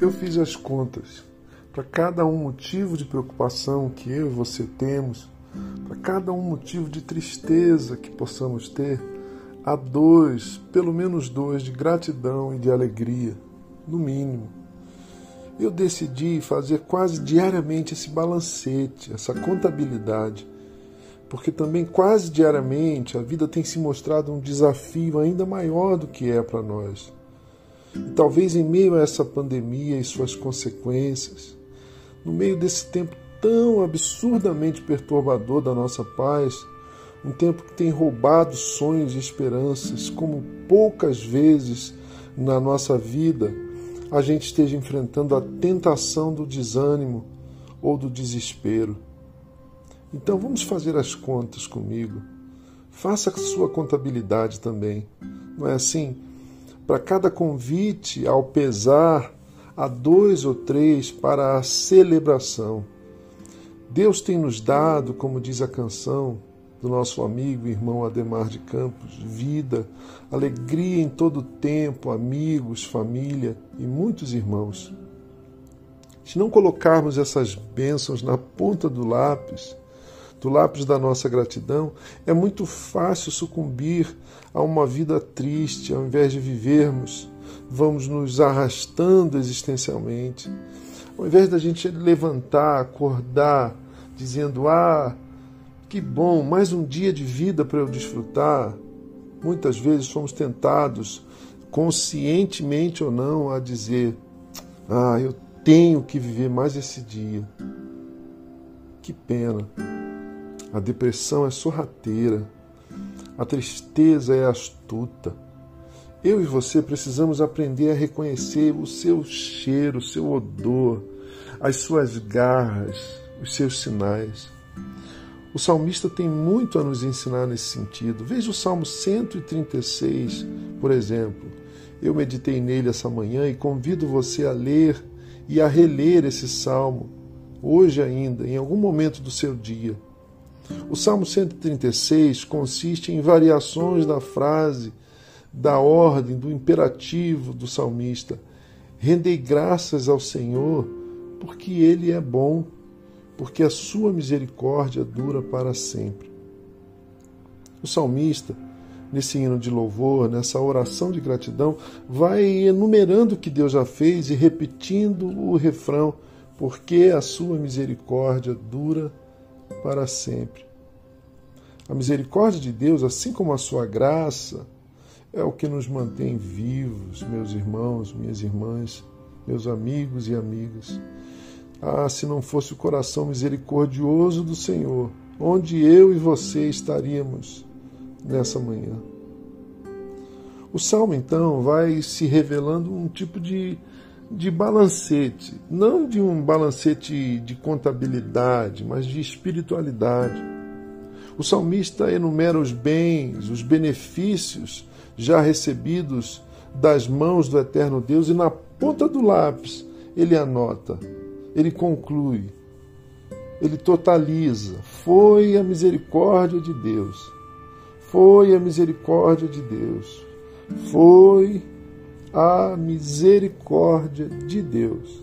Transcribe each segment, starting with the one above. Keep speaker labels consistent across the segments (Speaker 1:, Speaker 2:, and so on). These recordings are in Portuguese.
Speaker 1: Eu fiz as contas. Para cada um motivo de preocupação que eu e você temos, para cada um motivo de tristeza que possamos ter, há dois, pelo menos dois, de gratidão e de alegria, no mínimo. Eu decidi fazer quase diariamente esse balancete, essa contabilidade, porque também quase diariamente a vida tem se mostrado um desafio ainda maior do que é para nós. E talvez em meio a essa pandemia e suas consequências, no meio desse tempo tão absurdamente perturbador da nossa paz, um tempo que tem roubado sonhos e esperanças como poucas vezes na nossa vida a gente esteja enfrentando a tentação do desânimo ou do desespero. Então vamos fazer as contas comigo. Faça a sua contabilidade também. Não é assim? Para cada convite ao pesar, há dois ou três para a celebração. Deus tem nos dado, como diz a canção do nosso amigo e irmão Ademar de Campos, vida, alegria em todo tempo, amigos, família e muitos irmãos. Se não colocarmos essas bênçãos na ponta do lápis, do lápis da nossa gratidão, é muito fácil sucumbir a uma vida triste, ao invés de vivermos, vamos nos arrastando existencialmente. Ao invés da gente levantar, acordar, dizendo: Ah, que bom, mais um dia de vida para eu desfrutar. Muitas vezes somos tentados, conscientemente ou não, a dizer: Ah, eu tenho que viver mais esse dia. Que pena. A depressão é sorrateira. A tristeza é astuta. Eu e você precisamos aprender a reconhecer o seu cheiro, o seu odor, as suas garras, os seus sinais. O salmista tem muito a nos ensinar nesse sentido. Veja o Salmo 136, por exemplo. Eu meditei nele essa manhã e convido você a ler e a reler esse salmo, hoje ainda, em algum momento do seu dia. O Salmo 136 consiste em variações da frase, da ordem, do imperativo do salmista. Rendei graças ao Senhor, porque Ele é bom porque a sua misericórdia dura para sempre. O salmista, nesse hino de louvor, nessa oração de gratidão, vai enumerando o que Deus já fez e repetindo o refrão, porque a sua misericórdia dura para sempre. A misericórdia de Deus, assim como a sua graça, é o que nos mantém vivos, meus irmãos, minhas irmãs, meus amigos e amigas. Ah, se não fosse o coração misericordioso do Senhor, onde eu e você estaríamos nessa manhã? O salmo, então, vai se revelando um tipo de, de balancete, não de um balancete de contabilidade, mas de espiritualidade. O salmista enumera os bens, os benefícios já recebidos das mãos do eterno Deus e na ponta do lápis ele anota ele conclui, ele totaliza: foi a misericórdia de Deus, foi a misericórdia de Deus, foi a misericórdia de Deus.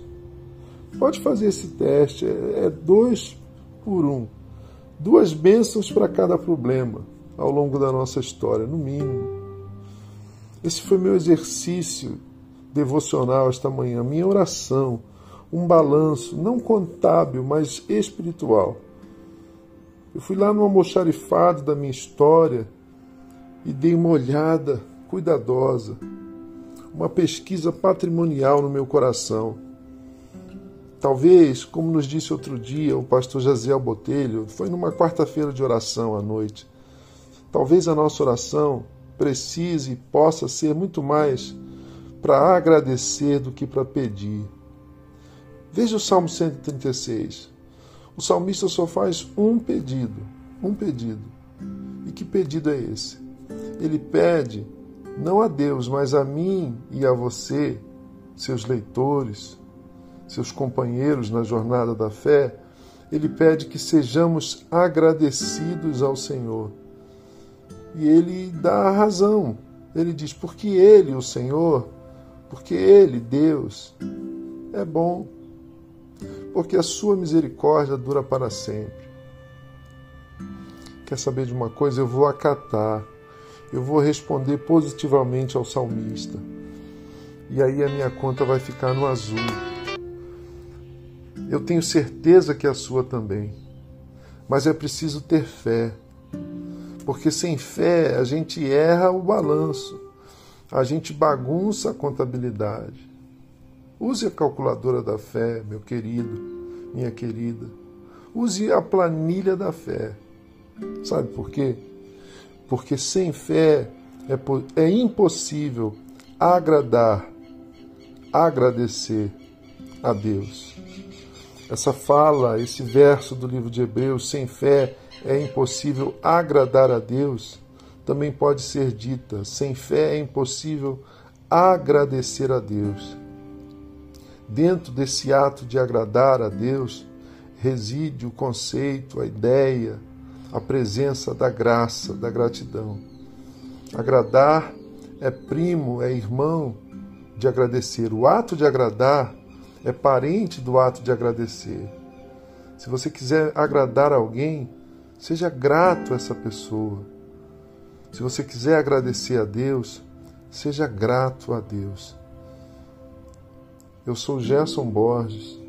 Speaker 1: Pode fazer esse teste, é, é dois por um. Duas bênçãos para cada problema ao longo da nossa história, no mínimo. Esse foi meu exercício devocional esta manhã, minha oração um balanço, não contábil, mas espiritual. Eu fui lá no almoxarifado da minha história e dei uma olhada cuidadosa, uma pesquisa patrimonial no meu coração. Talvez, como nos disse outro dia o pastor Jaziel Botelho, foi numa quarta-feira de oração à noite. Talvez a nossa oração precise e possa ser muito mais para agradecer do que para pedir. Veja o Salmo 136. O salmista só faz um pedido, um pedido. E que pedido é esse? Ele pede não a Deus, mas a mim e a você, seus leitores, seus companheiros na jornada da fé, ele pede que sejamos agradecidos ao Senhor. E ele dá a razão. Ele diz: porque Ele, o Senhor, porque Ele, Deus, é bom, porque a sua misericórdia dura para sempre. Quer saber de uma coisa? Eu vou acatar, eu vou responder positivamente ao salmista. E aí a minha conta vai ficar no azul. Eu tenho certeza que a sua também. Mas é preciso ter fé. Porque sem fé a gente erra o balanço, a gente bagunça a contabilidade. Use a calculadora da fé, meu querido, minha querida. Use a planilha da fé. Sabe por quê? Porque sem fé é, é impossível agradar, agradecer a Deus. Essa fala, esse verso do livro de Hebreus, sem fé é impossível agradar a Deus, também pode ser dita, sem fé é impossível agradecer a Deus. Dentro desse ato de agradar a Deus, reside o conceito, a ideia, a presença da graça, da gratidão. Agradar é primo, é irmão de agradecer. O ato de agradar é parente do ato de agradecer. Se você quiser agradar alguém, seja grato a essa pessoa. Se você quiser agradecer a Deus, seja grato a Deus. Eu sou Gerson Borges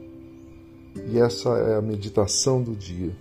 Speaker 1: e essa é a meditação do dia.